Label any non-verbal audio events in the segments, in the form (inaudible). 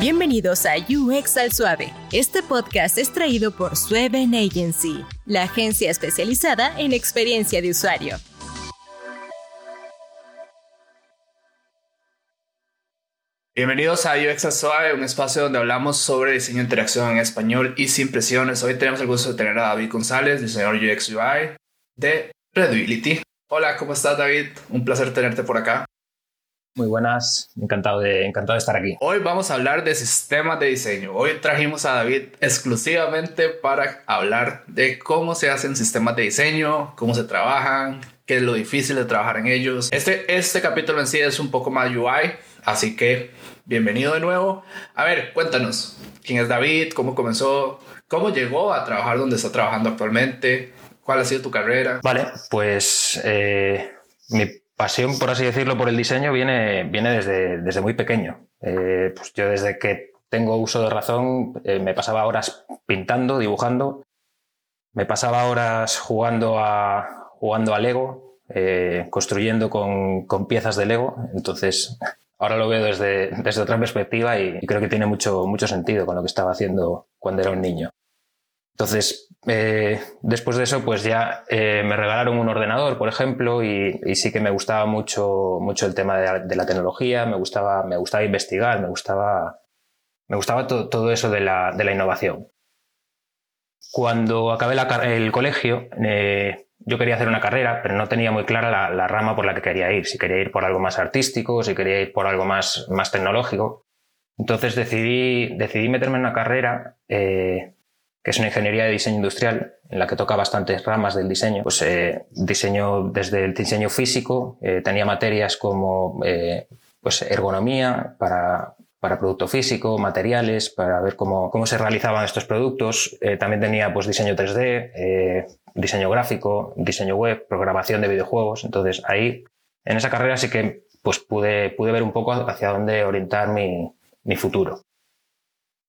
Bienvenidos a UX al Suave. Este podcast es traído por Sueven Agency, la agencia especializada en experiencia de usuario. Bienvenidos a UX al Suave, un espacio donde hablamos sobre diseño de interacción en español y sin presiones. Hoy tenemos el gusto de tener a David González, diseñador UX UI de Redability. Hola, ¿cómo estás David? Un placer tenerte por acá. Muy buenas, encantado de, encantado de estar aquí. Hoy vamos a hablar de sistemas de diseño. Hoy trajimos a David exclusivamente para hablar de cómo se hacen sistemas de diseño, cómo se trabajan, qué es lo difícil de trabajar en ellos. Este, este capítulo en sí es un poco más UI, así que bienvenido de nuevo. A ver, cuéntanos, ¿quién es David? ¿Cómo comenzó? ¿Cómo llegó a trabajar donde está trabajando actualmente? ¿Cuál ha sido tu carrera? Vale, pues eh, mi pasión, por así decirlo, por el diseño viene, viene desde, desde muy pequeño. Eh, pues yo desde que tengo uso de razón eh, me pasaba horas pintando, dibujando, me pasaba horas jugando a, jugando a Lego, eh, construyendo con, con, piezas de Lego. Entonces, ahora lo veo desde, desde otra perspectiva y, y creo que tiene mucho, mucho sentido con lo que estaba haciendo cuando era un niño. Entonces, eh, después de eso, pues ya eh, me regalaron un ordenador, por ejemplo, y, y, sí que me gustaba mucho, mucho el tema de la, de la, tecnología, me gustaba, me gustaba investigar, me gustaba, me gustaba to, todo eso de la, de la, innovación. Cuando acabé la, el colegio, eh, yo quería hacer una carrera, pero no tenía muy clara la, la, rama por la que quería ir, si quería ir por algo más artístico, si quería ir por algo más, más tecnológico. Entonces decidí, decidí meterme en una carrera eh, que es una ingeniería de diseño industrial en la que toca bastantes ramas del diseño. Pues eh, diseño desde el diseño físico, eh, tenía materias como eh, pues ergonomía para, para producto físico, materiales, para ver cómo, cómo se realizaban estos productos. Eh, también tenía pues diseño 3D, eh, diseño gráfico, diseño web, programación de videojuegos. Entonces ahí, en esa carrera sí que pues pude, pude ver un poco hacia dónde orientar mi, mi futuro.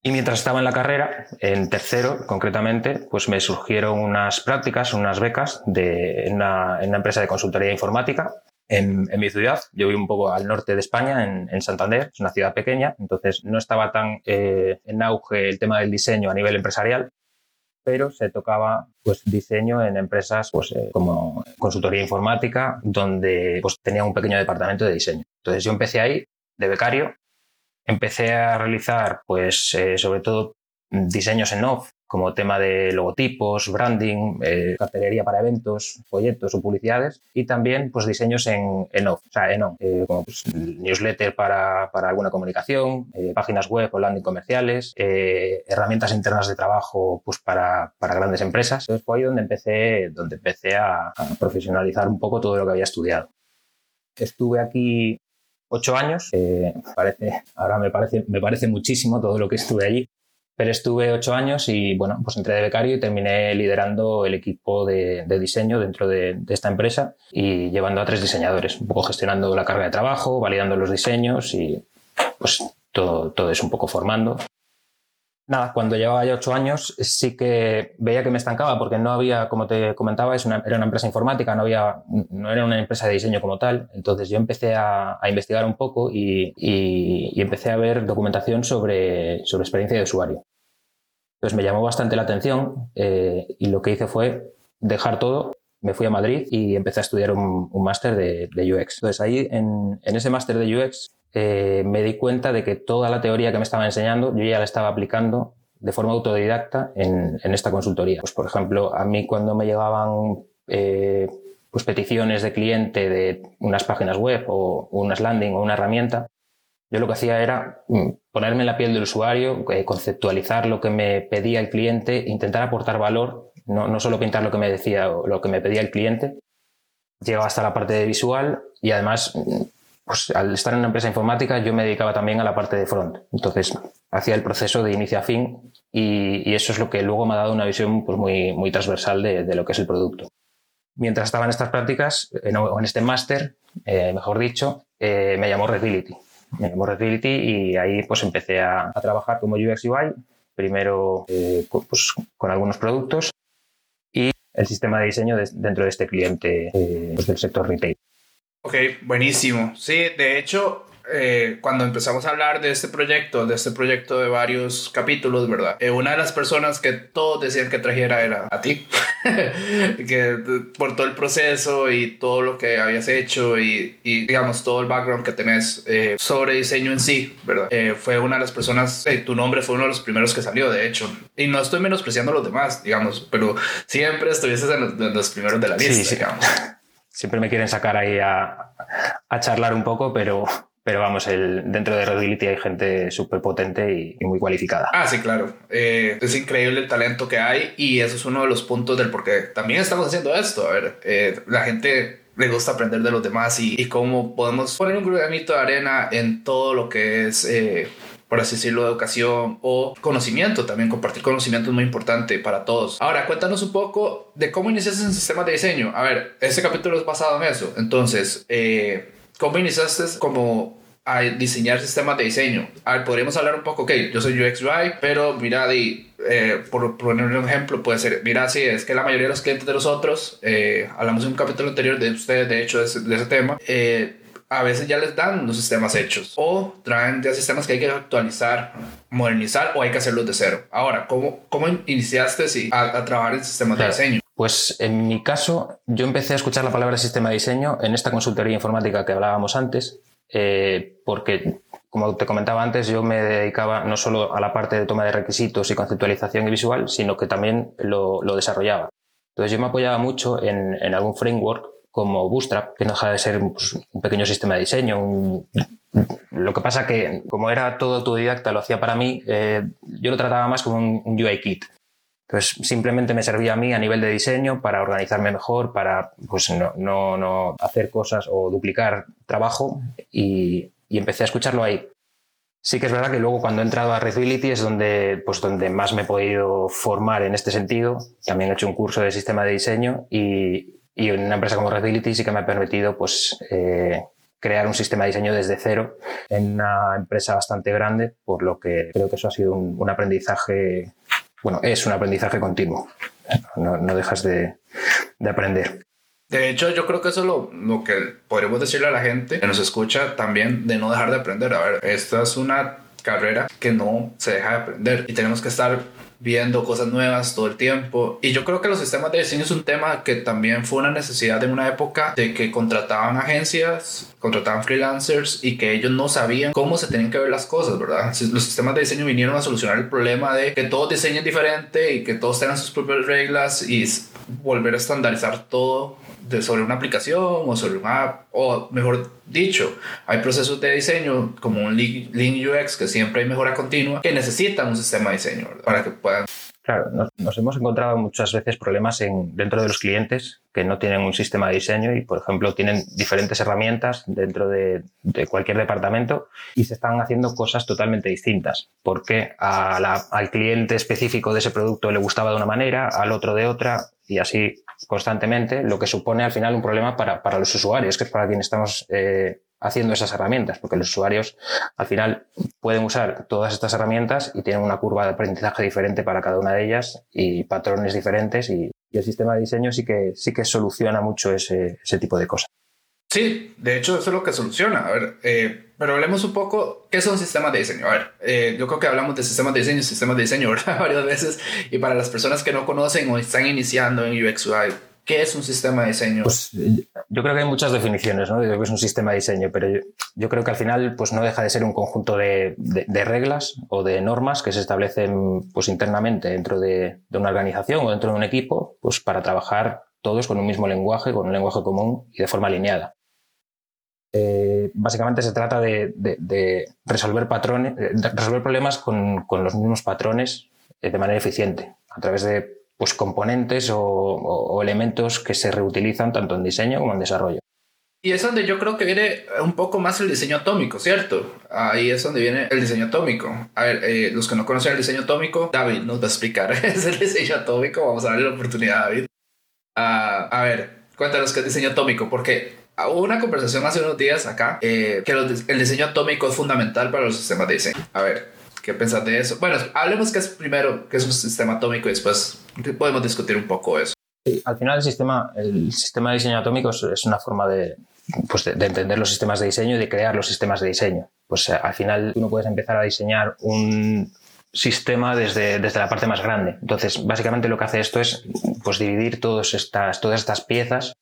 Y mientras estaba en la carrera, en tercero concretamente, pues me surgieron unas prácticas, unas becas de, una, en una empresa de consultoría informática en, en, mi ciudad. Yo vivo un poco al norte de España, en, en Santander, es una ciudad pequeña, entonces no estaba tan eh, en auge el tema del diseño a nivel empresarial, pero se tocaba pues diseño en empresas pues eh, como consultoría informática, donde pues tenía un pequeño departamento de diseño. Entonces yo empecé ahí de becario empecé a realizar, pues, eh, sobre todo diseños en off, como tema de logotipos, branding, eh, cartelería para eventos, folletos o publicidades, y también pues diseños en, en off, o sea, en on, eh, como pues, newsletter para, para, alguna comunicación, eh, páginas web o landing comerciales, eh, herramientas internas de trabajo pues para, para grandes empresas. Entonces fue ahí donde empecé, donde empecé a, a profesionalizar un poco todo lo que había estudiado. Estuve aquí ocho años. Eh, parece, ahora me parece, me parece muchísimo todo lo que estuve allí, pero estuve ocho años y bueno, pues entré de becario y terminé liderando el equipo de, de diseño dentro de, de, esta empresa y llevando a tres diseñadores, un poco gestionando la carga de trabajo, validando los diseños y pues todo, todo es un poco formando nada, cuando llevaba ya ocho años sí que veía que me estancaba porque no había, como te comentaba, es una, era una empresa informática, no, había, no era una empresa de diseño como tal. Entonces yo empecé a, a investigar un poco y, y, y, empecé a ver documentación sobre, sobre experiencia de usuario. Entonces me llamó bastante la atención eh, y lo que hice fue dejar todo. Me fui a Madrid y empecé a estudiar un, un máster de, de, UX. Entonces ahí en, en ese máster de UX eh, me di cuenta de que toda la teoría que me estaba enseñando yo ya la estaba aplicando de forma autodidacta en, esta consultoría. Pues, por ejemplo, a mí cuando me llegaban eh, pues peticiones de cliente de unas páginas web o unas landing o una herramienta, yo lo que hacía era mm, ponerme en la piel del usuario, eh, conceptualizar lo que me pedía el cliente, intentar aportar valor, no, no solo pintar lo que me decía o lo que me pedía el cliente. Llegaba hasta la parte visual y además mm, pues al estar en una empresa informática yo me dedicaba también a la parte de front. Entonces hacía el proceso de inicio a fin y, y eso es lo que luego me ha dado una visión pues, muy, muy transversal de, de, lo que es el producto. Mientras estaba en estas prácticas, en, en este máster, eh, mejor dicho, eh, me llamó Redbility. Me llamó Redbility y ahí pues empecé a, a trabajar como UX UI, primero eh, pues, con algunos productos y el sistema de diseño de, dentro de este cliente eh, pues, del sector retail. Ok, buenísimo. Sí, de hecho, eh, cuando empezamos a hablar de este proyecto, de este proyecto de varios capítulos, ¿verdad? Eh, una de las personas que todos decían que trajera era a ti, (laughs) que por todo el proceso y todo lo que habías hecho y, y digamos todo el background que tenés eh, sobre diseño en sí, ¿verdad? fue una de las personas, tu nombre fue uno de los primeros que salió, de hecho. Y no estoy menospreciando a los demás, digamos, pero siempre estuvieses en los, primeros de la lista, digamos. (laughs) Siempre me quieren sacar ahí a, charlar un poco, pero pero vamos, el, dentro de Redbility hay gente súper potente y, muy cualificada. Ah, sí, claro. Eh, es increíble el talento que hay y eso es uno de los puntos del por qué también estamos haciendo esto. A ver, eh, la gente le gusta aprender de los demás y, cómo podemos poner un granito de arena en todo lo que es... Eh, por así decirlo, educación o conocimiento también. Compartir conocimiento es muy importante para todos. Ahora, cuéntanos un poco de cómo iniciaste en sistemas de diseño. A ver, este capítulo es basado en eso. Entonces, eh, ¿Cómo iniciaste como a diseñar sistemas de diseño? A ver, podríamos hablar un poco, ok, yo soy UX UI, pero mira, eh, por poner un ejemplo, puede ser, mira, sí, es que la mayoría de los clientes de nosotros, eh, hablamos en un capítulo anterior de ustedes, de hecho, de ese, tema, eh, a veces ya les dan los sistemas hechos o traen ya sistemas que hay que actualizar, modernizar o hay que hacerlos de cero. Ahora, ¿cómo, cómo iniciaste sí, a, trabajar en sistemas de diseño? Pues en mi caso, yo empecé a escuchar la palabra sistema de diseño en esta consultoría informática que hablábamos antes, eh, porque, como te comentaba antes, yo me dedicaba no solo a la parte de toma de requisitos y conceptualización y visual, sino que también lo, desarrollaba. Entonces yo me apoyaba mucho en, algún framework como Bootstrap, que no deja de ser pues, un pequeño sistema de diseño. Lo que pasa que, como era todo autodidacta, lo hacía para mí, eh, yo lo trataba más como un, un UI kit. Entonces, simplemente me servía a mí a nivel de diseño para organizarme mejor, para pues, no, no, no hacer cosas o duplicar trabajo y, y, empecé a escucharlo ahí. Sí que es verdad que luego cuando he entrado a Redbility es donde, pues, donde más me he podido formar en este sentido. También he hecho un curso de sistema de diseño y, y una empresa como Redbility sí que me ha permitido pues, eh, crear un sistema de diseño desde cero en una empresa bastante grande, por lo que creo que eso ha sido un, un aprendizaje bueno, es un aprendizaje continuo. No, dejas de, aprender. De hecho, yo creo que eso es lo, lo, que podríamos decirle a la gente que nos escucha también de no dejar de aprender. A ver, esta es una carrera que no se deja de aprender y tenemos que estar viendo cosas nuevas todo el tiempo. Y yo creo que los sistemas de diseño es un tema que también fue una necesidad en una época de que contrataban agencias, contrataban freelancers y que ellos no sabían cómo se tenían que ver las cosas, ¿verdad? Los sistemas de diseño vinieron a solucionar el problema de que todos diseñen diferente y que todos tengan sus propias reglas y volver a estandarizar todo de, sobre una aplicación o sobre una app, o mejor dicho, hay procesos de diseño como un Lean UX que siempre hay mejora continua que necesitan un sistema de diseño para que puedan Claro, nos, hemos encontrado muchas veces problemas en, dentro de los clientes que no tienen un sistema de diseño y, por ejemplo, tienen diferentes herramientas dentro de, cualquier departamento y se están haciendo cosas totalmente distintas. Porque al cliente específico de ese producto le gustaba de una manera, al otro de otra y así constantemente, lo que supone al final un problema para, para los usuarios, que es para quien estamos eh, haciendo esas herramientas, porque los usuarios al final pueden usar todas estas herramientas y tienen una curva de aprendizaje diferente para cada una de ellas y patrones diferentes y, el sistema de diseño sí que, sí que soluciona mucho ese, ese, tipo de cosas. Sí, de hecho eso es lo que soluciona. A ver, eh, pero hablemos un poco, ¿qué son sistemas de diseño? A ver, eh, yo creo que hablamos de sistemas de diseño, sistemas de diseño, (laughs) Varias veces. Y para las personas que no conocen o están iniciando en UX UI, ¿Qué es un sistema de diseño? Pues yo creo que hay muchas definiciones ¿no? de lo que es un sistema de diseño, pero yo, creo que al final pues no deja de ser un conjunto de, reglas o de normas que se establecen pues internamente dentro de, una organización o dentro de un equipo pues para trabajar todos con un mismo lenguaje, con un lenguaje común y de forma alineada. Eh, básicamente se trata de, resolver patrones, resolver problemas con, con los mismos patrones eh, de manera eficiente a través de pues, componentes o, elementos que se reutilizan tanto en diseño como en desarrollo. Y es donde yo creo que viene un poco más el diseño atómico, ¿cierto? Ahí es donde viene el diseño atómico. A ver, eh, los que no conocen el diseño atómico, David nos va a explicar. (laughs) es el diseño atómico. Vamos a darle la oportunidad a David. Ah, a ver, cuéntanos qué es diseño atómico, porque hubo una conversación hace unos días acá eh, que el diseño atómico es fundamental para los sistemas de diseño. A ver, ¿Qué pensás de eso? Bueno, hablemos que es primero que es un sistema atómico y después podemos discutir un poco eso. al final el sistema, el sistema de diseño atómico es, una forma de, pues de, entender los sistemas de diseño y de crear los sistemas de diseño. Pues eh, al final tú no puedes empezar a diseñar un sistema desde, desde la parte más grande. Entonces, básicamente lo que hace esto es pues, dividir todas estas, todas estas piezas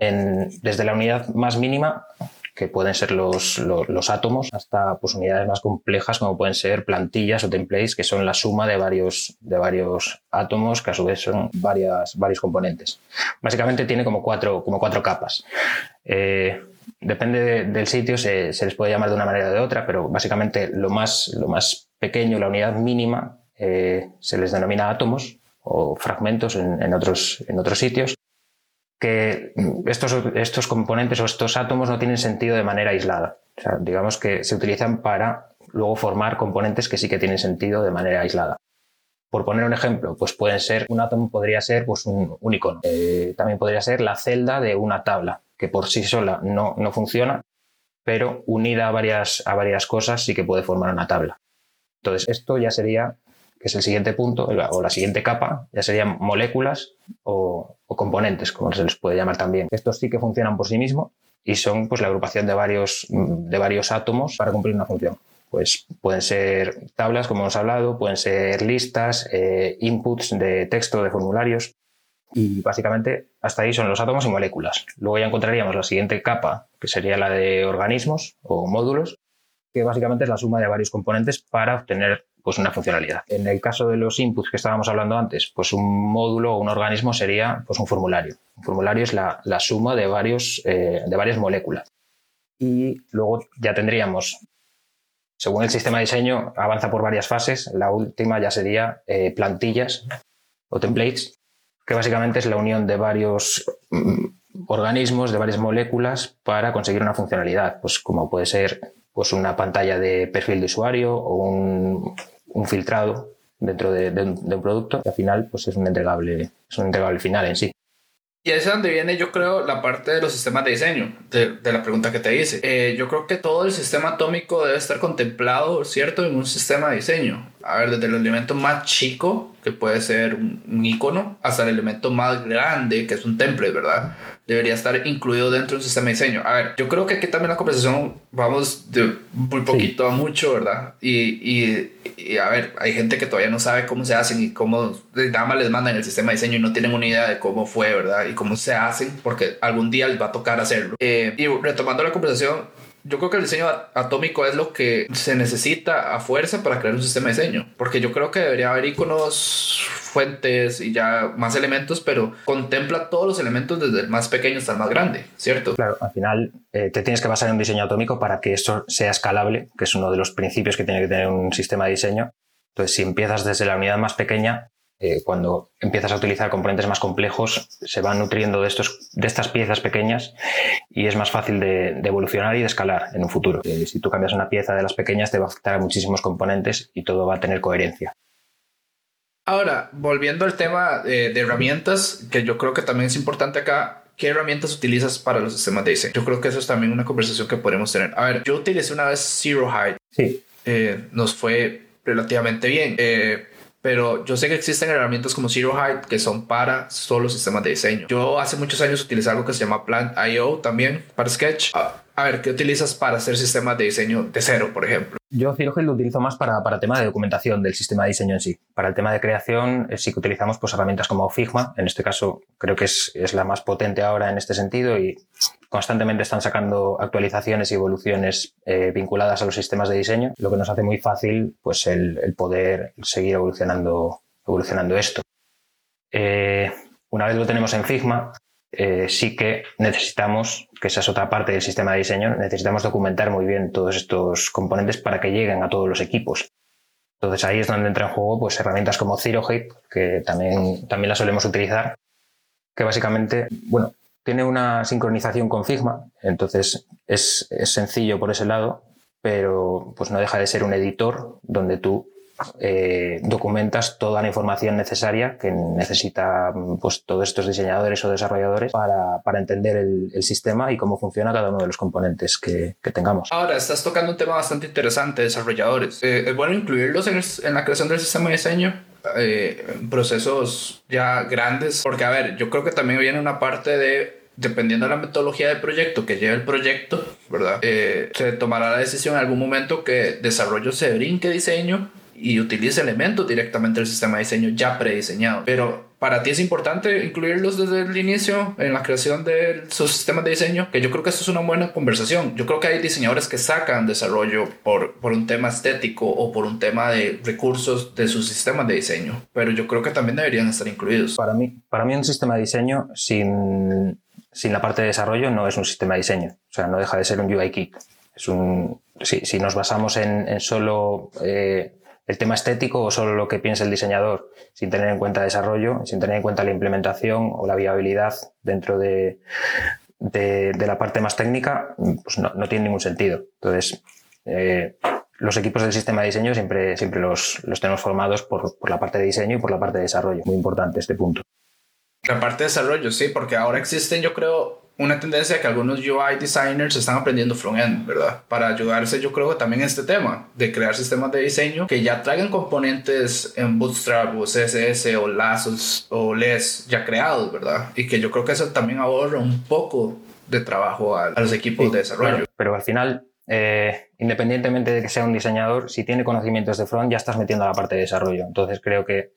en, desde la unidad más mínima que pueden ser los, los, átomos, hasta pues, unidades más complejas como pueden ser plantillas o templates, que son la suma de varios, de varios átomos, que a su vez son varias, varios componentes. Básicamente tiene como cuatro, como cuatro capas. Eh, depende del sitio, se, les puede llamar de una manera o de otra, pero básicamente lo más, lo más pequeño, la unidad mínima, eh, se les denomina átomos o fragmentos en, en, otros, en otros sitios que estos, estos componentes o estos átomos no tienen sentido de manera aislada. O sea, digamos que se utilizan para luego formar componentes que sí que tienen sentido de manera aislada. Por poner un ejemplo, pues pueden ser, un átomo podría ser pues un, icono. Eh, también podría ser la celda de una tabla, que por sí sola no, no funciona, pero unida a varias, a varias cosas sí que puede formar una tabla. Entonces, esto ya sería que es el siguiente punto, o la siguiente capa, ya serían moléculas o, componentes, como se les puede llamar también. Estos sí que funcionan por sí mismos y son pues, la agrupación de varios, de varios átomos para cumplir una función. Pues pueden ser tablas, como hemos hablado, pueden ser listas, eh, inputs de texto, de formularios. Y básicamente hasta ahí son los átomos y moléculas. Luego ya encontraríamos la siguiente capa, que sería la de organismos o módulos, que básicamente es la suma de varios componentes para obtener pues una funcionalidad. En el caso de los inputs que estábamos hablando antes, pues un módulo o un organismo sería pues un formulario. Un formulario es la, suma de, varios, eh, de varias moléculas. Y luego ya tendríamos, según el sistema de diseño, avanza por varias fases. La última ya sería eh, plantillas o templates, que básicamente es la unión de varios mm, organismos, de varias moléculas para conseguir una funcionalidad, pues como puede ser pues una pantalla de perfil de usuario o un, filtrado dentro de, un, producto y al final pues es un entregable, es un entregable final en sí. Y es donde viene, yo creo, la parte de los sistemas de diseño, de, la pregunta que te hice. Eh, yo creo que todo el sistema atómico debe estar contemplado, ¿cierto?, en un sistema de diseño. A ver, desde el elemento más chico, que puede ser un, icono, hasta el elemento más grande, que es un template, ¿verdad? Debería estar incluido dentro de un sistema de diseño. A ver, yo creo que aquí también la conversación vamos de muy poquito a mucho, ¿verdad? Y, y, a ver, hay gente que todavía no sabe cómo se hacen y cómo nada más les mandan el sistema de diseño y no tienen una idea de cómo fue, ¿verdad? Y cómo se hacen, porque algún día les va a tocar hacerlo. Eh, y retomando la conversación, yo creo que el diseño atómico es lo que se necesita a fuerza para crear un sistema de diseño, porque yo creo que debería haber iconos, fuentes y ya más elementos, pero contempla todos los elementos desde el más pequeño hasta el más grande, ¿cierto? Claro, al final eh, te tienes que basar en un diseño atómico para que eso sea escalable, que es uno de los principios que tiene que tener un sistema de diseño. Entonces, si empiezas desde la unidad más pequeña, eh, cuando empiezas a utilizar componentes más complejos, se van nutriendo de, estos, de estas piezas pequeñas y es más fácil de, evolucionar y de escalar en un futuro. Eh, si tú cambias una pieza de las pequeñas, te va a afectar a muchísimos componentes y todo va a tener coherencia. Ahora, volviendo al tema de, herramientas, que yo creo que también es importante acá, ¿qué herramientas utilizas para los sistemas de diseño? Yo creo que eso es también una conversación que podemos tener. A ver, yo utilicé una vez Zero Height. Sí. Eh, nos fue relativamente bien. Eh, pero yo sé que existen herramientas como Zero Height que son para solo sistemas de diseño. Yo hace muchos años utilicé algo que se llama Plant.io también para Sketch. A ver, ¿qué utilizas para hacer sistemas de diseño de cero, por ejemplo? Yo Zerohead lo utilizo más para, para tema de documentación del sistema de diseño en sí. Para el tema de creación eh, sí que utilizamos pues, herramientas como Figma. En este caso creo que es, es la más potente ahora en este sentido y constantemente están sacando actualizaciones y evoluciones eh, vinculadas a los sistemas de diseño, lo que nos hace muy fácil pues, el, poder seguir evolucionando, evolucionando esto. Eh, una vez lo tenemos en Figma, eh, sí que necesitamos, que esa es otra parte del sistema de diseño, necesitamos documentar muy bien todos estos componentes para que lleguen a todos los equipos. Entonces ahí es donde entra en juego pues, herramientas como ZeroHate, que también, también las solemos utilizar, que básicamente, bueno, tiene una sincronización con Figma, entonces es, es sencillo por ese lado, pero pues no deja de ser un editor donde tú eh, documentas toda la información necesaria que necesita pues, todos estos diseñadores o desarrolladores para, para entender el, sistema y cómo funciona cada uno de los componentes que, que tengamos. Ahora, estás tocando un tema bastante interesante, desarrolladores. Eh, es bueno incluirlos en, en, la creación del sistema de diseño. Eh, procesos ya grandes porque a ver yo creo que también viene una parte de dependiendo de la metodología del proyecto que lleve el proyecto, ¿verdad? Eh, se tomará la decisión en algún momento que desarrollo se brinque diseño y utilice elementos directamente del sistema de diseño ya prediseñado. Pero para ti es importante incluirlos desde el inicio en la creación de sus sistemas de diseño, que yo creo que esto es una buena conversación. Yo creo que hay diseñadores que sacan desarrollo por, por un tema estético o por un tema de recursos de sus sistemas de diseño, pero yo creo que también deberían estar incluidos. Para mí, para mí un sistema de diseño sin, sin la parte de desarrollo no es un sistema de diseño, o sea, no deja de ser un UI kit. Es un, si, si nos basamos en, en solo eh, el tema estético o solo lo que piensa el diseñador, sin tener en cuenta desarrollo, sin tener en cuenta la implementación o la viabilidad dentro de, de, la parte más técnica, pues no, tiene ningún sentido. Entonces, eh, los equipos del sistema de diseño siempre, siempre los, los tenemos formados por, por, la parte de diseño y por la parte de desarrollo. Muy importante este punto. La parte de desarrollo, sí, porque ahora existen, yo creo, una tendencia que algunos UI designers están aprendiendo front-end, ¿verdad? Para ayudarse, yo creo, también en este tema de crear sistemas de diseño que ya traigan componentes en Bootstrap o CSS o lazos o LES ya creados, ¿verdad? Y que yo creo que eso también ahorra un poco de trabajo a, a los equipos sí, de desarrollo. Claro, pero al final eh, independientemente de que sea un diseñador, si tiene conocimientos de front, ya estás metiendo a la parte de desarrollo. Entonces creo que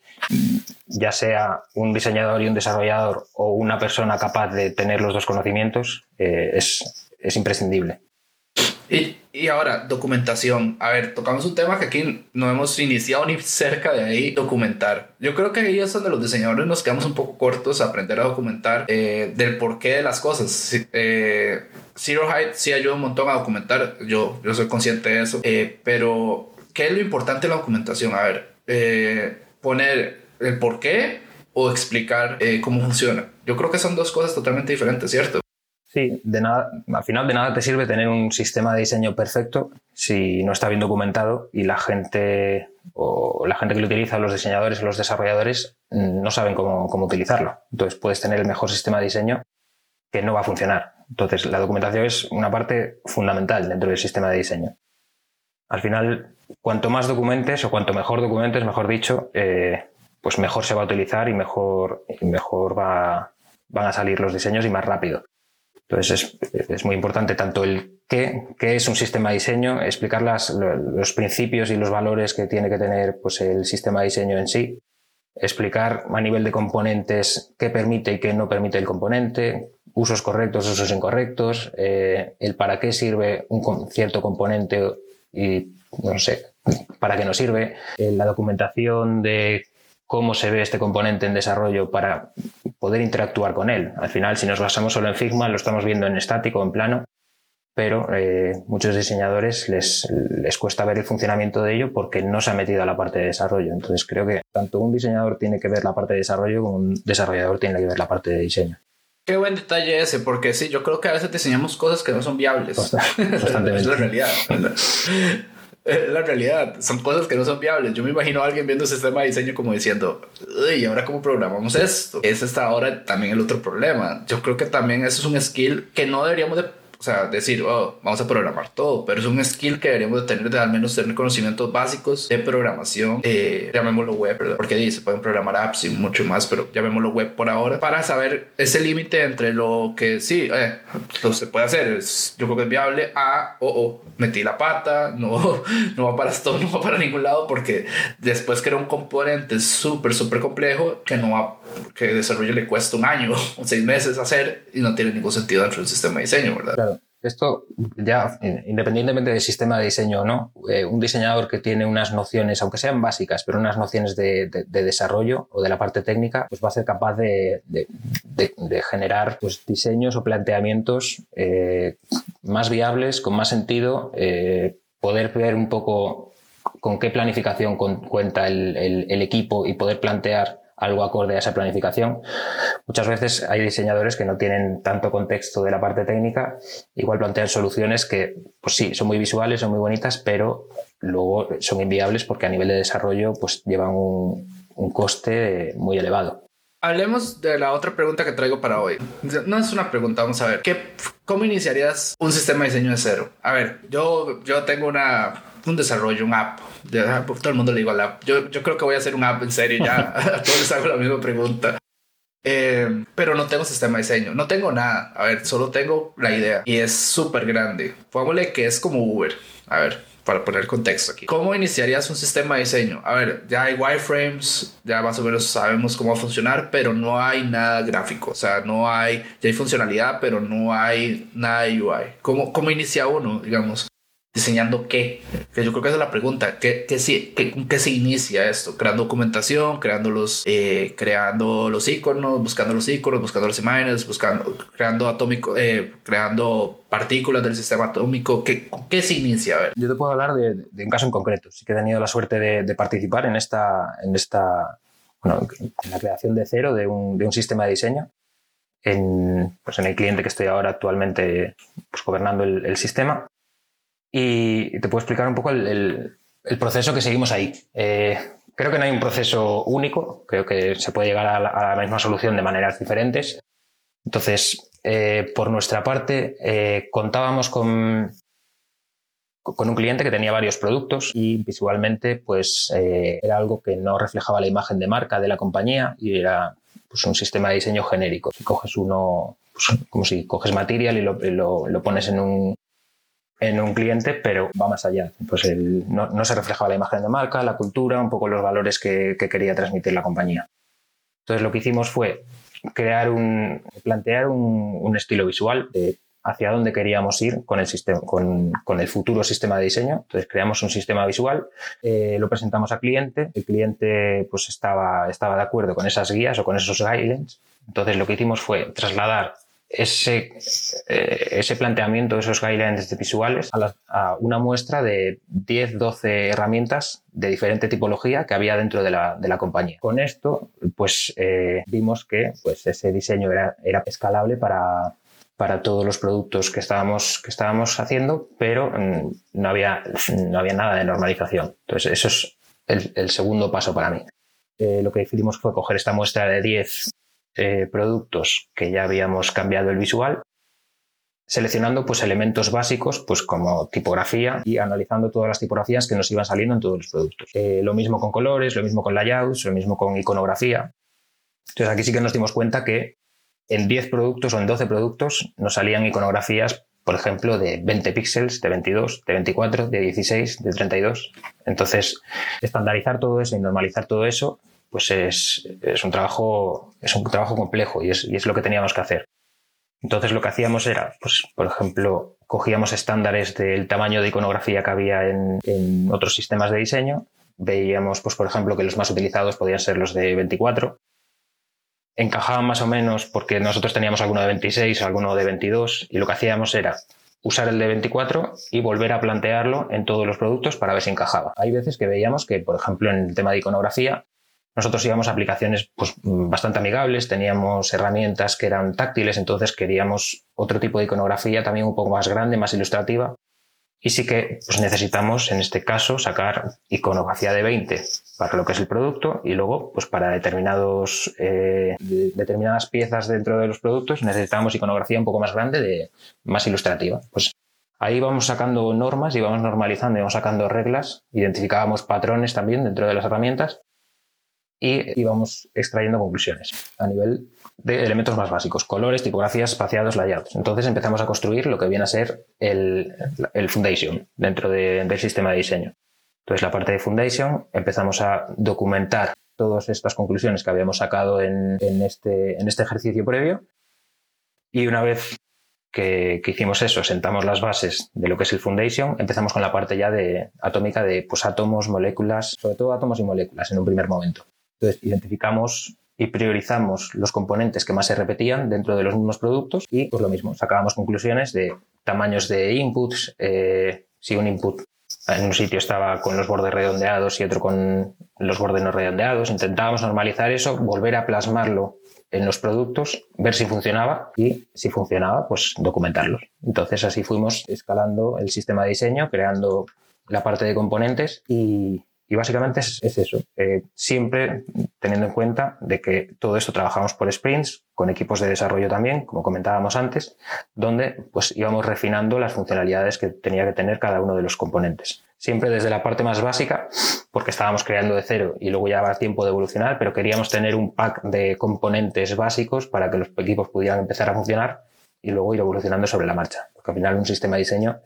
ya sea un diseñador y un desarrollador o una persona capaz de tener los dos conocimientos, eh, es, es, imprescindible. Y, y, ahora, documentación. A ver, tocamos un tema que aquí no hemos iniciado ni cerca de ahí, documentar. Yo creo que ahí es donde los diseñadores nos quedamos un poco cortos a aprender a documentar eh, del porqué de las cosas. Eh, Zero Height sí ayuda un montón a documentar, yo, yo soy consciente de eso, eh, pero ¿qué es lo importante de la documentación? A ver, eh, poner el por qué o explicar eh, cómo funciona. Yo creo que son dos cosas totalmente diferentes, ¿cierto? Sí, de nada, al final de nada te sirve tener un sistema de diseño perfecto si no está bien documentado y la gente o la gente que lo utiliza, los diseñadores o los desarrolladores, no saben cómo, cómo utilizarlo. Entonces puedes tener el mejor sistema de diseño que no va a funcionar. Entonces, la documentación es una parte fundamental dentro del sistema de diseño. Al final, cuanto más documentes o cuanto mejor documentes, mejor dicho, eh, pues mejor se va a utilizar y mejor, y mejor va, van a salir los diseños y más rápido. Entonces, es, es muy importante tanto el qué, qué, es un sistema de diseño, explicar las, los principios y los valores que tiene que tener pues, el sistema de diseño en sí, explicar a nivel de componentes qué permite y qué no permite el componente, usos correctos, usos incorrectos, eh, el para qué sirve un cierto componente y no sé, para qué no sirve, eh, la documentación de cómo se ve este componente en desarrollo para poder interactuar con él. Al final, si nos basamos solo en Figma, lo estamos viendo en estático, en plano, pero eh, muchos diseñadores les, les cuesta ver el funcionamiento de ello porque no se ha metido a la parte de desarrollo. Entonces creo que tanto un diseñador tiene que ver la parte de desarrollo como un desarrollador tiene que ver la parte de diseño. Qué buen detalle ese, porque sí, yo creo que a veces diseñamos cosas que no son viables. Constantemente. (laughs) es la realidad. (laughs) La realidad, son cosas que no son viables. Yo me imagino a alguien viendo ese sistema de diseño como diciendo, ¿y ahora cómo programamos esto? Ese está ahora también el otro problema. Yo creo que también eso es un skill que no deberíamos de o sea, decir, oh, vamos a programar todo, pero es un skill que deberíamos de tener, de al menos tener conocimientos básicos de programación, eh, llamémoslo web, porque se pueden programar apps y mucho más, pero llamémoslo web por ahora, para saber ese límite entre lo que sí, eh, lo se puede hacer, yo creo que es viable, a, o oh, metí la pata, (laughs) no, no va para esto, no va para ningún lado, porque después era un componente súper, súper complejo, que no va, que el desarrollo le cuesta un año (laughs) o seis meses hacer y no tiene ningún sentido dentro del sistema de diseño, ¿verdad? Claro. Esto ya, independientemente del sistema de diseño o no, eh, un diseñador que tiene unas nociones, aunque sean básicas, pero unas nociones de, de, de desarrollo o de la parte técnica, pues va a ser capaz de, de generar pues, diseños o planteamientos eh, más viables, con más sentido, eh, poder ver un poco con qué planificación con, cuenta el, el, el equipo y poder plantear algo acorde a esa planificación. Muchas veces hay diseñadores que no tienen tanto contexto de la parte técnica, igual plantean soluciones que, pues sí, son muy visuales, son muy bonitas, pero luego son inviables porque a nivel de desarrollo pues llevan un, coste muy elevado. Hablemos de la otra pregunta que traigo para hoy. No es una pregunta, vamos a ver. ¿Qué, ¿Cómo iniciarías un sistema de diseño de cero? A ver, yo, yo tengo una, un desarrollo, un app. De, todo el mundo le digo al app. Yo, yo creo que voy a hacer un app en serio ya. (laughs) a todos les hago la misma pregunta. Eh, pero no tengo sistema de diseño, no tengo nada. A ver, solo tengo la idea y es súper grande. Pongámosle que es como Uber. A ver, para poner contexto aquí. ¿Cómo iniciarías un sistema de diseño? A ver, ya hay wireframes, ya más o menos sabemos cómo va a funcionar, pero no hay nada gráfico. O sea, no hay, ya hay funcionalidad, pero no hay nada de UI. ¿Cómo, cómo inicia uno, digamos? Diseñando qué? Que yo creo que esa es la pregunta. ¿Qué, qué, qué, qué se inicia esto? Creando documentación, creando los, eh, creando los iconos, buscando los iconos, buscando los imágenes, buscando, creando atómico, eh, creando partículas del sistema atómico. ¿Qué, qué se inicia? A ver. Yo te puedo hablar de, un caso en concreto. Sí que he tenido la suerte de, participar en esta, en esta, bueno, en la creación de cero de un, de un sistema de diseño. En, pues en el cliente que estoy ahora actualmente pues, gobernando el sistema y te puedo explicar un poco el, proceso que seguimos ahí. Eh, creo que no hay un proceso único, creo que se puede llegar a la, misma solución de maneras diferentes. Entonces, eh, por nuestra parte, eh, contábamos con, un cliente que tenía varios productos y visualmente pues era algo que no reflejaba la imagen de marca de la compañía y era pues, un sistema de diseño genérico. Si coges uno, pues, como si coges material y lo pones en un, en un cliente, pero va más allá. Pues no, se reflejaba la imagen de marca, la cultura, un poco los valores que, quería transmitir la compañía. Entonces lo que hicimos fue crear un, plantear un, estilo visual de hacia dónde queríamos ir con el, sistema, con, el futuro sistema de diseño. Entonces creamos un sistema visual, eh, lo presentamos al cliente, el cliente pues estaba, estaba de acuerdo con esas guías o con esos guidelines. Entonces lo que hicimos fue trasladar ese, eh, ese planteamiento, esos guidelines visuales, a, una muestra de 10, 12 herramientas de diferente tipología que había dentro de la, de la compañía. Con esto, pues eh, vimos que pues, ese diseño era, era escalable para, para todos los productos que estábamos, que estábamos haciendo, pero mm, no, había, no había nada de normalización. Entonces, eso es el, el segundo paso para mí. Eh, lo que decidimos fue coger esta muestra de 10 eh, productos que ya habíamos cambiado el visual, seleccionando pues elementos básicos pues como tipografía y analizando todas las tipografías que nos iban saliendo en todos los productos. Eh, lo mismo con colores, lo mismo con layouts, lo mismo con iconografía. Entonces aquí sí que nos dimos cuenta que en 10 productos o en 12 productos nos salían iconografías, por ejemplo, de 20 píxeles, de 22, de 24, de 16, de 32. Entonces, estandarizar todo eso y normalizar todo eso pues es, un trabajo, es un trabajo complejo y es, lo que teníamos que hacer. Entonces lo que hacíamos era, pues, por ejemplo, cogíamos estándares del tamaño de iconografía que había en, otros sistemas de diseño, veíamos, pues, por ejemplo, que los más utilizados podían ser los de 24, encajaban más o menos porque nosotros teníamos alguno de 26, alguno de 22 y lo que hacíamos era usar el de 24 y volver a plantearlo en todos los productos para ver si encajaba. Hay veces que veíamos que, por ejemplo, en el tema de iconografía, nosotros íbamos a aplicaciones pues, bastante amigables, teníamos herramientas que eran táctiles, entonces queríamos otro tipo de iconografía también un poco más grande, más ilustrativa. Y sí que pues, necesitamos, en este caso, sacar iconografía de 20 para lo que es el producto y luego, pues para determinados, eh, determinadas piezas dentro de los productos, necesitamos iconografía un poco más grande, de, más ilustrativa. Pues ahí vamos sacando normas y vamos normalizando y vamos sacando reglas, identificábamos patrones también dentro de las herramientas y íbamos extrayendo conclusiones a nivel de elementos más básicos, colores, tipografías, espaciados, layouts. Entonces empezamos a construir lo que viene a ser el, el foundation dentro del sistema de diseño. Entonces la parte de foundation empezamos a documentar todas estas conclusiones que habíamos sacado en, este, en este ejercicio previo y una vez que, que, hicimos eso, sentamos las bases de lo que es el foundation, empezamos con la parte ya de atómica de pues, átomos, moléculas, sobre todo átomos y moléculas en un primer momento. Entonces, identificamos y priorizamos los componentes que más se repetían dentro de los mismos productos y pues lo mismo, sacábamos conclusiones de tamaños de inputs, eh, si un input en un sitio estaba con los bordes redondeados y otro con los bordes no redondeados, intentábamos normalizar eso, volver a plasmarlo en los productos, ver si funcionaba y si funcionaba, pues documentarlos. Entonces así fuimos escalando el sistema de diseño, creando la parte de componentes y, Y básicamente es, eso, eh, siempre teniendo en cuenta de que todo esto trabajamos por sprints, con equipos de desarrollo también, como comentábamos antes, donde pues íbamos refinando las funcionalidades que tenía que tener cada uno de los componentes. Siempre desde la parte más básica, porque estábamos creando de cero y luego ya va tiempo de evolucionar, pero queríamos tener un pack de componentes básicos para que los equipos pudieran empezar a funcionar y luego ir evolucionando sobre la marcha. Porque al final un sistema de diseño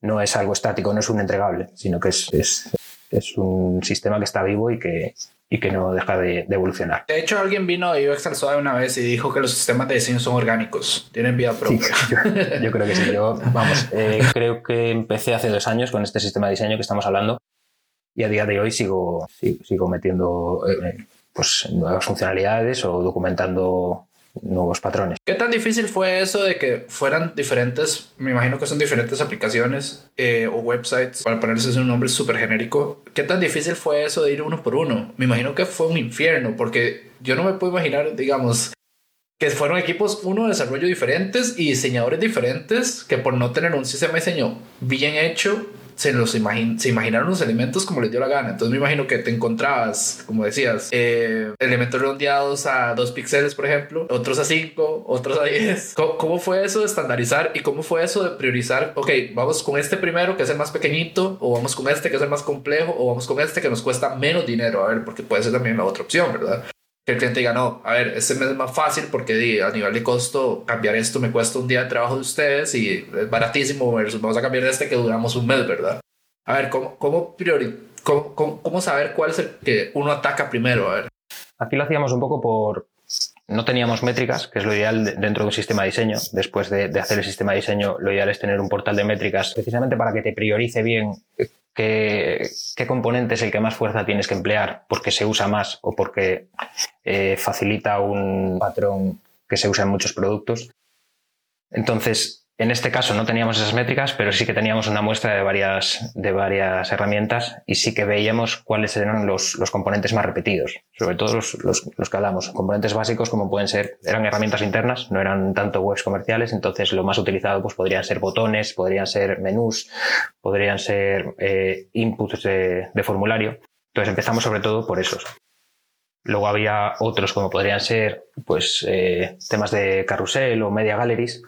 no es algo estático, no es un entregable, sino que es, es, es un sistema que está vivo y que, y que no deja de, evolucionar. De hecho, alguien vino a UX al Suave una vez y dijo que los sistemas de diseño son orgánicos, tienen vida propia. (laughs) yo, creo que sí. Yo, vamos, eh, creo que empecé hace dos años con este sistema de diseño que estamos hablando y a día de hoy sigo, sigo, metiendo eh, pues, nuevas funcionalidades o documentando nuevos patrones. ¿Qué tan difícil fue eso de que fueran diferentes, me imagino que son diferentes aplicaciones eh, o websites, para ponerse un nombre súper genérico? ¿Qué tan difícil fue eso de ir uno por uno? Me imagino que fue un infierno, porque yo no me puedo imaginar, digamos, que fueron equipos, uno de desarrollo diferentes y diseñadores diferentes, que por no tener un sistema de diseño bien hecho, se, los se imaginaron los elementos como les dio la gana. Entonces me imagino que te encontrabas, como decías, eh, elementos redondeados a 2 píxeles, por ejemplo, otros a 5, otros a 10. (laughs) ¿Cómo, fue eso de estandarizar y cómo fue eso de priorizar? Ok, vamos con este primero que es el más pequeñito, o vamos con este que es el más complejo, o vamos con este que nos cuesta menos dinero. A ver, porque puede ser también la otra opción, ¿verdad? Que el cliente diga, no, a ver, este mes es más fácil porque a nivel de costo cambiar esto me cuesta un día de trabajo de ustedes y es baratísimo versus vamos a cambiar este que duramos un mes, ¿verdad? A ver, ¿cómo, cómo, priori cómo, cómo, saber cuál es el que uno ataca primero? A ver. Aquí lo hacíamos un poco por... No teníamos métricas, que es lo ideal dentro de un sistema de diseño. Después de, de hacer el sistema de diseño, lo ideal es tener un portal de métricas precisamente para que te priorice bien qué, componente es el que más fuerza tienes que emplear porque se usa más o porque eh, facilita un patrón que se usa en muchos productos. Entonces, en este caso no teníamos esas métricas, pero sí que teníamos una muestra de varias, de varias herramientas y sí que veíamos cuáles eran los, componentes más repetidos, sobre todo los, los, que hablamos. Componentes básicos como pueden ser, eran herramientas internas, no eran tanto webs comerciales, entonces lo más utilizado pues podrían ser botones, podrían ser menús, podrían ser eh, inputs de, formulario. Entonces empezamos sobre todo por esos. Luego había otros como podrían ser pues eh, temas de carrusel o media galleries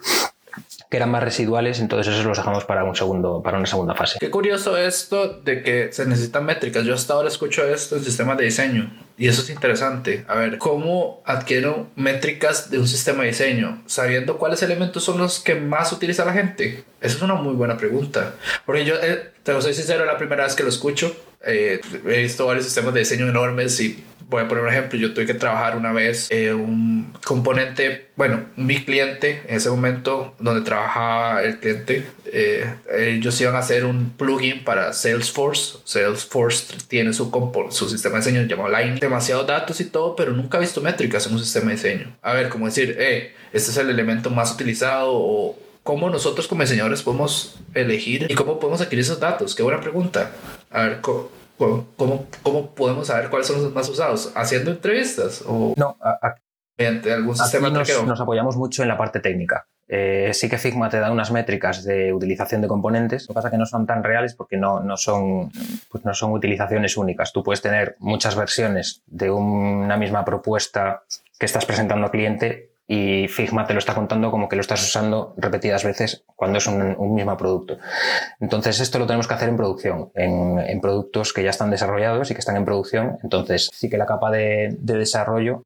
que eran más residuales, entonces esos los dejamos para un segundo, para una segunda fase. Qué curioso esto de que se necesitan métricas. Yo hasta ahora escucho esto en sistemas de diseño y eso es interesante. A ver, ¿cómo adquiero métricas de un sistema de diseño sabiendo cuáles elementos son los que más utiliza la gente? Esa es una muy buena pregunta. Porque yo, eh, te lo soy sincero, la primera vez que lo escucho. Eh, he visto varios sistemas de diseño enormes y voy a poner un ejemplo, yo tuve que trabajar una vez eh, un componente, bueno, mi cliente en ese momento donde trabajaba el cliente, eh, ellos iban a hacer un plugin para Salesforce. Salesforce tiene su, su sistema de diseño llamado Line, demasiados datos y todo, pero nunca he visto métricas en un sistema de diseño. A ver, como decir, eh, este es el elemento más utilizado o cómo nosotros como diseñadores podemos elegir y cómo podemos adquirir esos datos. Qué buena pregunta. A ver, ¿cómo, ¿Cómo, cómo, podemos saber cuáles son los más usados? ¿Haciendo entrevistas? O no, mediante algún sistema nos, nos, apoyamos mucho en la parte técnica. Eh, sí que Figma te da unas métricas de utilización de componentes, lo que pasa es que no son tan reales porque no, no, son, pues no son utilizaciones únicas. Tú puedes tener muchas versiones de una misma propuesta que estás presentando al cliente y Figma te lo está contando como que lo estás usando repetidas veces cuando es un, mismo producto. Entonces esto lo tenemos que hacer en producción, en, productos que ya están desarrollados y que están en producción. Entonces sí que la capa de, desarrollo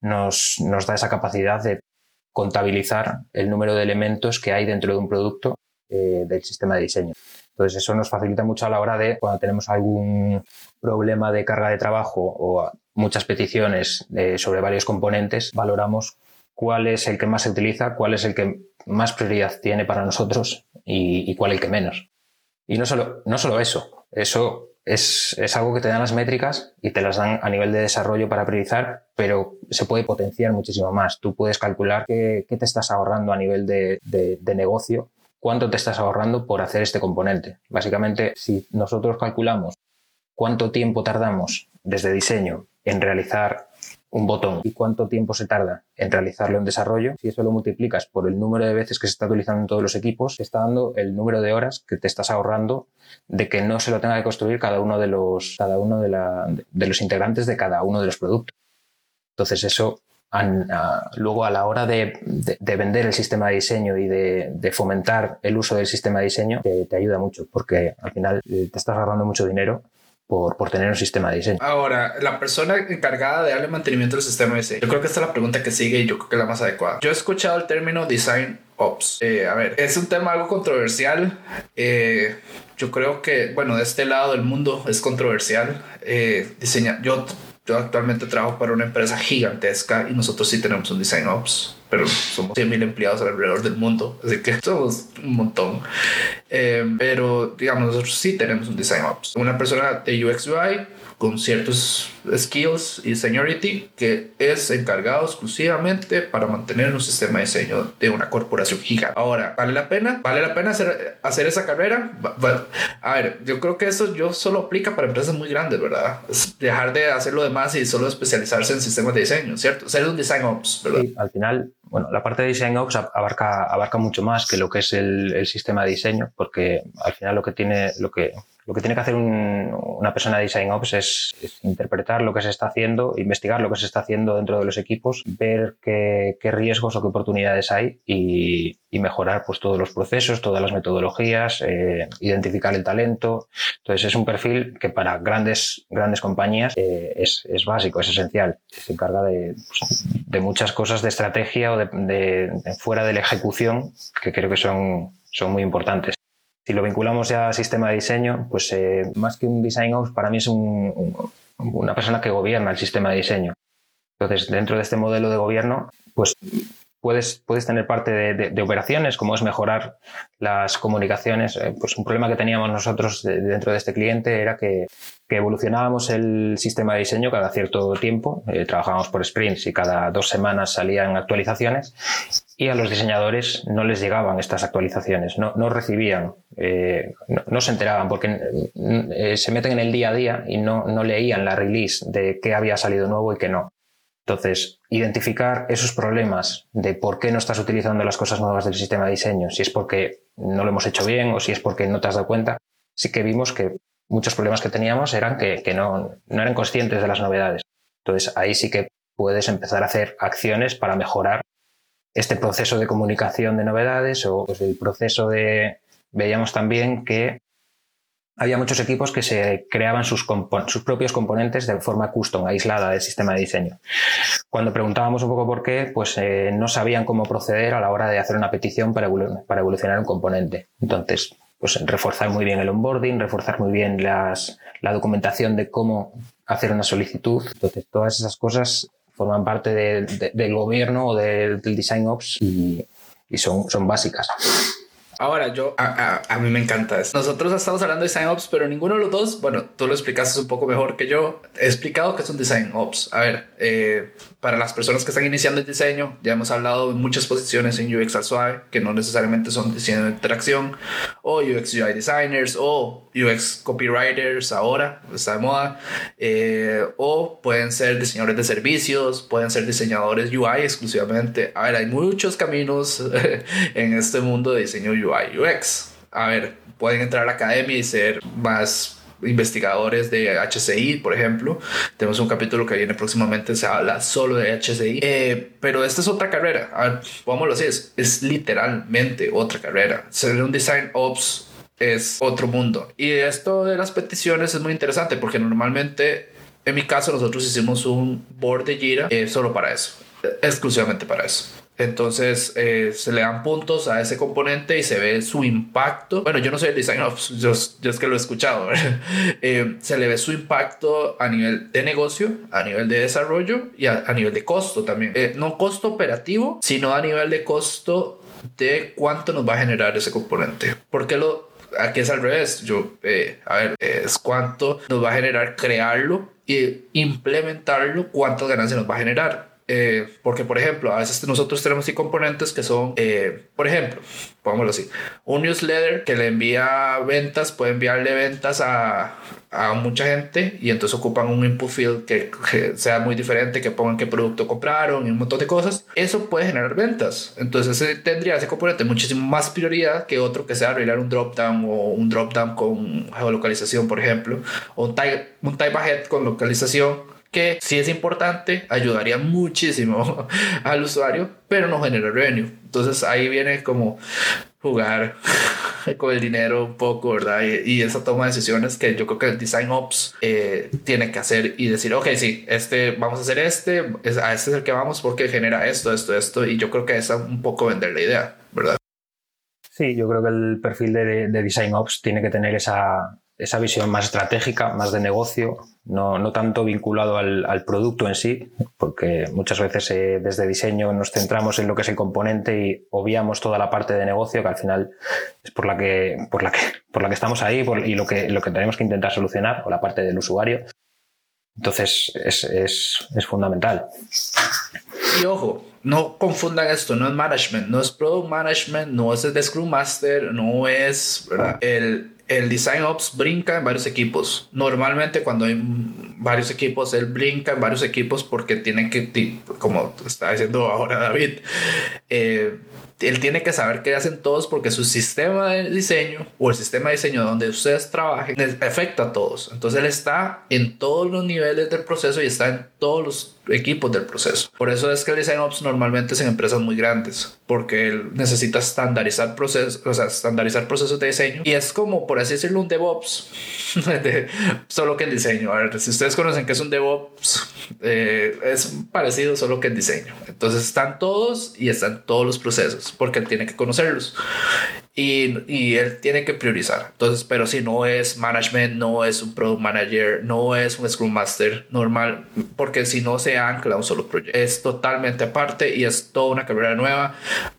nos, da esa capacidad de contabilizar el número de elementos que hay dentro de un producto eh, del sistema de diseño. Entonces eso nos facilita mucho a la hora de cuando tenemos algún problema de carga de trabajo o muchas peticiones eh, sobre varios componentes, valoramos cuál es el que más se utiliza, cuál es el que más prioridad tiene para nosotros y, cuál el que menos. Y no solo, no solo eso, eso es, algo que te dan las métricas y te las dan a nivel de desarrollo para priorizar, pero se puede potenciar muchísimo más. Tú puedes calcular qué, te estás ahorrando a nivel de, de negocio, cuánto te estás ahorrando por hacer este componente. Básicamente, si nosotros calculamos cuánto tiempo tardamos desde diseño en realizar un botón y cuánto tiempo se tarda en realizarlo en desarrollo, si eso lo multiplicas por el número de veces que se está utilizando en todos los equipos, está dando el número de horas que te estás ahorrando de que no se lo tenga que construir cada uno de los, cada uno de, la, de los integrantes de cada uno de los productos. Entonces eso luego a la hora de, vender el sistema de diseño y de, fomentar el uso del sistema de diseño, te, te ayuda mucho porque al final eh, te estás ahorrando mucho dinero por, por, tener un sistema de diseño. Ahora, la persona encargada de darle mantenimiento al sistema de diseño, yo creo que esta es la pregunta que sigue y yo creo que es la más adecuada. Yo he escuchado el término design ops. Eh, a ver, es un tema algo controversial. Eh, yo creo que, bueno, de este lado del mundo es controversial. Eh, diseña, yo yo actualmente trabajo para una empresa gigantesca y nosotros sí tenemos un Design Ops, pero somos 100.000 empleados alrededor del mundo, así que (laughs) somos un montón. Eh, pero digamos, nosotros sí tenemos un Design Ops. Una persona de UX UI con ciertos skills y seniority que es encargado exclusivamente para mantener un sistema de diseño de una corporación gigante. Ahora, ¿vale la pena? ¿Vale la pena hacer, hacer esa carrera? A ver, yo creo que eso yo solo aplica para empresas muy grandes, ¿verdad? dejar de hacer lo demás y solo especializarse en sistemas de diseño, ¿cierto? Ser un design ops, ¿verdad? Sí, al final, bueno, la parte de design ops abarca, abarca mucho más que lo que es el, el sistema de diseño, porque al final lo que tiene, lo que lo que tiene que hacer una persona de Design Ops es, interpretar lo que se está haciendo, investigar lo que se está haciendo dentro de los equipos, ver qué, riesgos o qué oportunidades hay y, mejorar pues, todos los procesos, todas las metodologías, eh, identificar el talento. Entonces es un perfil que para grandes, grandes compañías eh, es, básico, es esencial. Se encarga de, pues, de muchas cosas de estrategia o de, fuera de la ejecución que creo que son, son muy importantes. Si lo vinculamos ya al sistema de diseño, pues eh, más que un design ops, para mí es una persona que gobierna el sistema de diseño. Entonces, dentro de este modelo de gobierno, pues puedes, puedes tener parte de, operaciones, como es mejorar las comunicaciones. Eh, pues un problema que teníamos nosotros dentro de este cliente era que, evolucionábamos el sistema de diseño cada cierto tiempo. Eh, trabajábamos por sprints y cada dos semanas salían actualizaciones y a los diseñadores no les llegaban estas actualizaciones, no, no recibían, eh, no, se enteraban porque se meten en el día a día y no, no leían la release de qué había salido nuevo y qué no. Entonces, identificar esos problemas de por qué no estás utilizando las cosas nuevas del sistema de diseño, si es porque no lo hemos hecho bien o si es porque no te has dado cuenta, sí que vimos que muchos problemas que teníamos eran que, no, no eran conscientes de las novedades. Entonces, ahí sí que puedes empezar a hacer acciones para mejorar este proceso de comunicación de novedades o pues, el proceso de... Veíamos también que había muchos equipos que se creaban sus, sus, propios componentes de forma custom, aislada del sistema de diseño. Cuando preguntábamos un poco por qué, pues eh, no sabían cómo proceder a la hora de hacer una petición para, para evolucionar un componente. Entonces, pues reforzar muy bien el onboarding, reforzar muy bien las, la documentación de cómo hacer una solicitud. Entonces, todas esas cosas forman parte del gobierno o del, design ops y, y son, son básicas. Ahora, yo, a, a, mí me encanta esto. Nosotros estamos hablando de Design Ops, pero ninguno de los dos, bueno, tú lo explicaste un poco mejor que yo. He explicado que es un Design Ops. A ver, eh, para las personas que están iniciando el diseño, ya hemos hablado de muchas posiciones en UX al suave, que no necesariamente son diseño de interacción, o UX UI designers, o UX copywriters ahora, está de moda, eh, o pueden ser diseñadores de servicios, pueden ser diseñadores UI exclusivamente. A ver, hay muchos caminos (laughs) en este mundo de diseño UI UI UX. A ver, pueden entrar a la academia y ser más investigadores de HCI, por ejemplo. Tenemos un capítulo que viene próximamente, se habla solo de HCI. Eh, pero esta es otra carrera. A ver, lo así, es, es literalmente otra carrera. Ser un Design Ops es otro mundo. Y esto de las peticiones es muy interesante porque normalmente, en mi caso, nosotros hicimos un board de Jira eh, solo para eso, exclusivamente para eso. Entonces eh, se le dan puntos a ese componente y se ve su impacto. Bueno, yo no soy el design (laughs) yo, es que lo he escuchado. (laughs) Eh, se le ve su impacto a nivel de negocio, a nivel de desarrollo y a, nivel de costo también. Eh, no costo operativo, sino a nivel de costo de cuánto nos va a generar ese componente. Porque lo, aquí es al revés. Yo, a ver, es cuánto nos va a generar crearlo y implementarlo, cuántas ganancias nos va a generar eh, porque por ejemplo, a veces nosotros tenemos componentes que son, eh, por ejemplo, pongámoslo así, un newsletter que le envía ventas, puede enviarle ventas a, a mucha gente y entonces ocupan un input field que, sea muy diferente, que pongan qué producto compraron y un montón de cosas. Eso puede generar ventas. Entonces ese, tendría ese componente muchísimo más prioridad que otro que sea arreglar un drop down o un drop down con geolocalización, por ejemplo, o un type, un type ahead con localización que si es importante, ayudaría muchísimo (laughs) al usuario, pero no genera revenue. Entonces ahí viene como jugar (laughs) con el dinero un poco, ¿verdad? Y, esa toma de decisiones que yo creo que el Design Ops eh, tiene que hacer y decir, ok, sí, este, vamos a hacer este, a este es el que vamos porque genera esto, esto, esto, y yo creo que es un poco vender la idea, ¿verdad? Sí, yo creo que el perfil de, de Design Ops tiene que tener esa, esa visión más estratégica, más de negocio, no, no tanto vinculado al, al, producto en sí, porque muchas veces eh, desde diseño nos centramos en lo que es el componente y obviamos toda la parte de negocio que al final es por la que, por la que, por la que estamos ahí y lo que, lo que tenemos que intentar solucionar, o la parte del usuario. Entonces es, es, es fundamental. Y ojo, no confundan esto, no es management, no es product management, no es el Scrum Master, no es el el Design Ops brinca en varios equipos. Normalmente cuando hay varios equipos, él brinca en varios equipos porque tiene que, como está diciendo ahora David, eh, él tiene que saber qué hacen todos porque su sistema de diseño o el sistema de diseño donde ustedes trabajen afecta a todos. Entonces él está en todos los niveles del proceso y está en todos los equipos del proceso. Por eso es que el Design Ops normalmente es en empresas muy grandes, porque él necesita estandarizar procesos, o sea, estandarizar procesos de diseño. Y es como, por así decirlo, un DevOps, (laughs) solo que el diseño. A ver, si ustedes conocen que es un DevOps, eh, es parecido solo que el diseño. Entonces están todos y están todos los procesos, porque él tiene que conocerlos y, y, él tiene que priorizar. Entonces, pero si no es management, no es un product manager, no es un Scrum Master normal, porque si no se ancla a un solo proyecto. Es totalmente aparte y es toda una carrera nueva.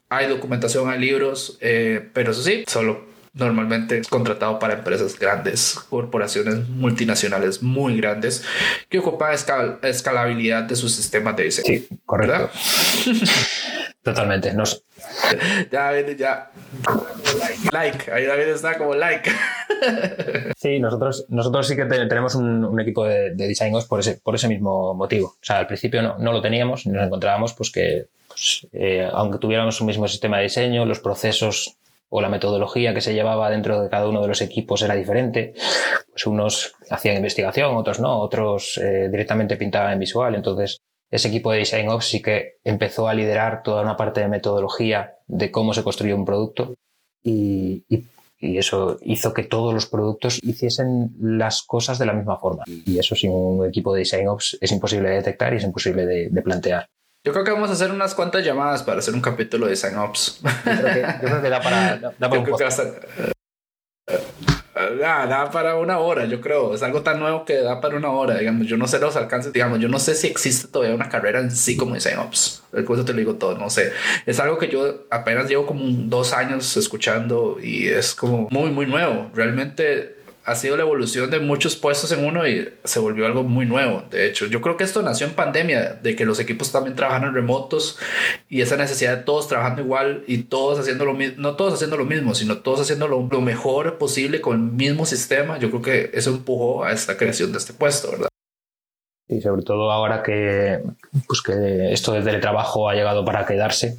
Hay documentación, hay libros, eh, pero eso sí, solo normalmente es contratado para empresas grandes, corporaciones multinacionales muy grandes que ocupan escalabilidad de sus sistemas de diseño. Sí, correcto. (laughs) Totalmente. Nos... (laughs) Ya, ya. Like. Ahí David está como like. (laughs) Sí, nosotros, nosotros sí que tenemos un, equipo de, de designers por ese, por ese mismo motivo. O sea, al principio no, no lo teníamos, nos encontrábamos pues que, pues, eh, aunque tuviéramos un mismo sistema de diseño, los procesos o la metodología que se llevaba dentro de cada uno de los equipos era diferente. Pues unos hacían investigación, otros no, otros eh, directamente pintaban en visual. Entonces, ese equipo de Design Ops sí que empezó a liderar toda una parte de metodología de cómo se construye un producto y, eso hizo que todos los productos hiciesen las cosas de la misma forma. Y eso sin un equipo de Design Ops es imposible de detectar y es imposible de, plantear. Yo creo que vamos a hacer unas cuantas llamadas para hacer un capítulo de Design Ops. Yo creo que, da para, da (laughs) para un Ah, da para una hora, yo creo. Es algo tan nuevo que da para una hora, digamos. Yo no sé los alcances, digamos. Yo no sé si existe todavía una carrera en sí como Design Ops. Eso te lo digo todo, no sé. Es algo que yo apenas llevo como dos años escuchando y es como muy, muy nuevo. Realmente ha sido la evolución de muchos puestos en uno y se volvió algo muy nuevo. De hecho, yo creo que esto nació en pandemia, de que los equipos también trabajan en remotos y esa necesidad de todos trabajando igual y todos haciendo lo mismo, no todos haciendo lo mismo, sino todos haciendo lo, mejor posible con el mismo sistema. Yo creo que eso empujó a esta creación de este puesto, ¿verdad? Y sobre todo ahora que, pues que esto del teletrabajo ha llegado para quedarse,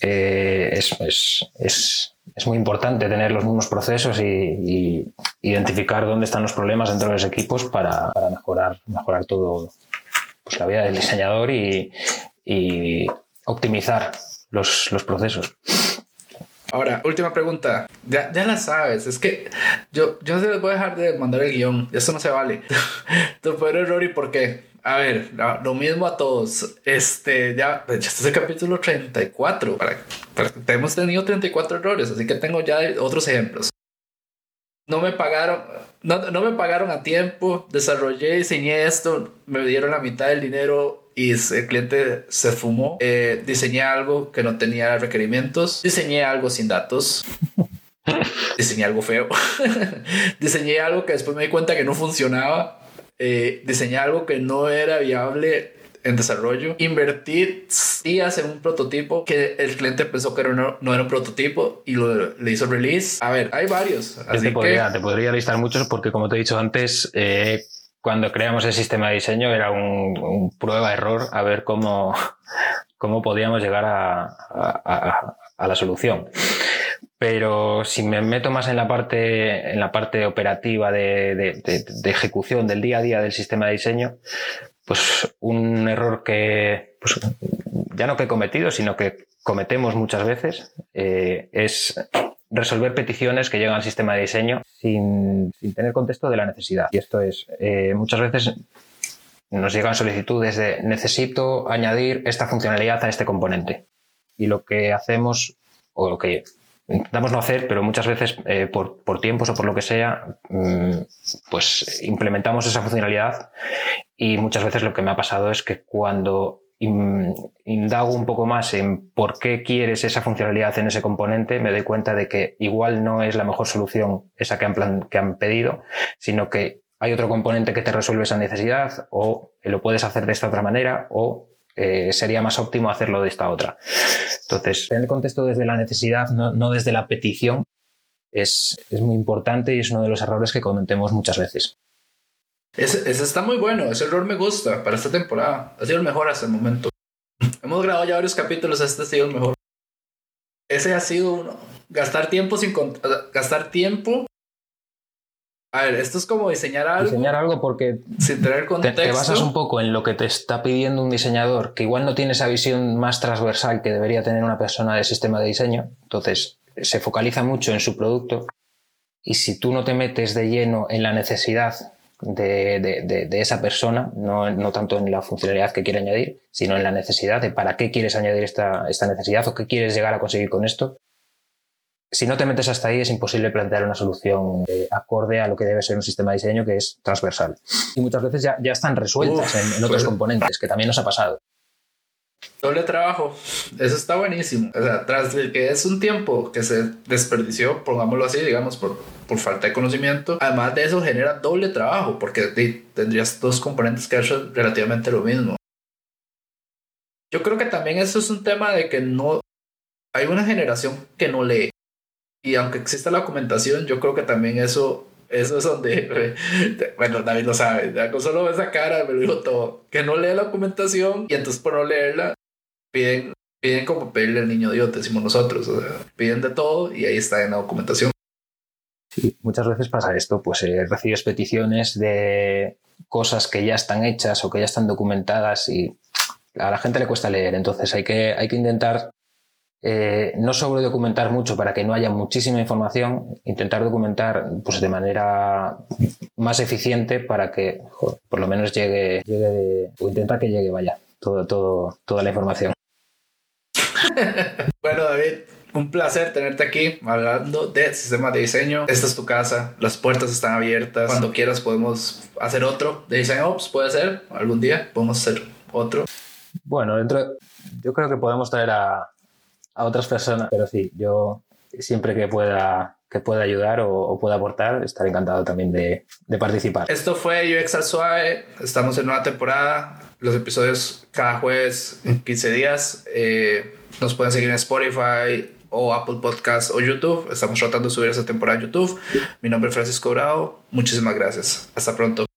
eh, es, es es muy importante tener los mismos procesos y, identificar dónde están los problemas dentro de los equipos para, mejorar, mejorar todo pues, la vida del diseñador y, optimizar los, procesos. Ahora, última pregunta. Ya, ya, la sabes. Es que yo, yo se les voy a dejar de mandar el guion. Eso no se vale. (laughs) tu peor error y por qué. A ver, lo mismo a todos. Este, ya, ya este es el capítulo 34. Para, hemos tenido 34 errores, así que tengo ya otros ejemplos. No me pagaron, no, no me pagaron a tiempo, desarrollé, diseñé esto, me dieron la mitad del dinero y el cliente se fumó. Eh, diseñé algo que no tenía requerimientos, diseñé algo sin datos. (laughs) diseñé algo feo. (laughs) diseñé algo que después me di cuenta que no funcionaba eh, diseñé algo que no era viable en desarrollo, invertir días en un prototipo que el cliente pensó que no, no era un prototipo y lo, le hizo release. A ver, hay varios. Así te, podría, te podría listar muchos porque como te he dicho antes, eh, cuando creamos el sistema de diseño era un, prueba-error a ver cómo, (laughs) cómo podíamos llegar a, a, a, la solución. Pero si me meto más en la parte, en la parte operativa de, de, ejecución del día a día del sistema de diseño, pues un error que pues, ya no que he cometido, sino que cometemos muchas veces eh, es resolver peticiones que llegan al sistema de diseño sin, sin tener contexto de la necesidad. Y esto es, eh, muchas veces nos llegan solicitudes de necesito añadir esta funcionalidad a este componente. Y lo que hacemos, o lo que intentamos no hacer, pero muchas veces eh, por, por, tiempos o por lo que sea, mm, pues implementamos esa funcionalidad y muchas veces lo que me ha pasado es que cuando indago un poco más en por qué quieres esa funcionalidad en ese componente, me doy cuenta de que igual no es la mejor solución esa que han, que han pedido, sino que hay otro componente que te resuelve esa necesidad o lo puedes hacer de esta otra manera o eh, sería más óptimo hacerlo de esta otra. Entonces, en el contexto desde la necesidad, no, no desde la petición, es, es, muy importante y es uno de los errores que cometemos muchas veces. Ese, está muy bueno, ese error me gusta para esta temporada. Ha sido el mejor hasta el momento. Hemos grabado ya varios capítulos, este ha sido el mejor. Ese ha sido uno. Gastar tiempo sin gastar tiempo. A ver, esto es como diseñar algo. Diseñar algo porque sin tener contexto. Te, te basas un poco en lo que te está pidiendo un diseñador, que igual no tiene esa visión más transversal que debería tener una persona de sistema de diseño. Entonces, se focaliza mucho en su producto. Y si tú no te metes de lleno en la necesidad de, de, de, esa persona, no, no, tanto en la funcionalidad que quiere añadir, sino en la necesidad de para qué quieres añadir esta, esta necesidad o qué quieres llegar a conseguir con esto. Si no te metes hasta ahí, es imposible plantear una solución eh, acorde a lo que debe ser un sistema de diseño que es transversal. Y muchas veces ya, ya están resueltas en, en, otros pues, componentes, que también nos ha pasado. Doble trabajo, eso está buenísimo. O sea, tras de que es un tiempo que se desperdició, pongámoslo así, digamos, por, por falta de conocimiento, además de eso genera doble trabajo, porque tendrías dos componentes que hacen relativamente lo mismo. Yo creo que también eso es un tema de que no hay una generación que no lee. Y aunque exista la documentación, yo creo que también eso eso es donde, (laughs) bueno, David lo sabe, con solo esa cara me lo dijo todo, que no lee la documentación y entonces por no leerla piden, piden como pedirle al niño Dios, decimos nosotros, o sea, piden de todo y ahí está en la documentación. Sí, muchas veces pasa esto, pues eh, recibes peticiones de cosas que ya están hechas o que ya están documentadas y a la gente le cuesta leer, entonces hay que, hay que intentar eh, no sobre documentar mucho para que no haya muchísima información, intentar documentar pues, de manera más eficiente para que joder, por lo menos llegue, llegue de, o intenta que llegue, vaya, todo, todo, toda la información. (laughs) bueno, David, un placer tenerte aquí hablando de sistemas de diseño. Esta es tu casa, las puertas están abiertas. Cuando quieras podemos hacer otro de Design Ops, puede ser, algún día podemos hacer otro. Bueno, dentro, yo creo que podemos traer a, a otras personas. Pero sí, yo siempre que pueda que pueda ayudar o, o pueda aportar, estaré encantado también de, de, participar. Esto fue UX al Suave, estamos en nueva temporada, los episodios cada jueves en 15 días. Eh, nos pueden seguir en Spotify o Apple Podcast o YouTube. Estamos tratando de subir esta temporada a YouTube. Mi nombre es Francisco Bravo. Muchísimas gracias. Hasta pronto.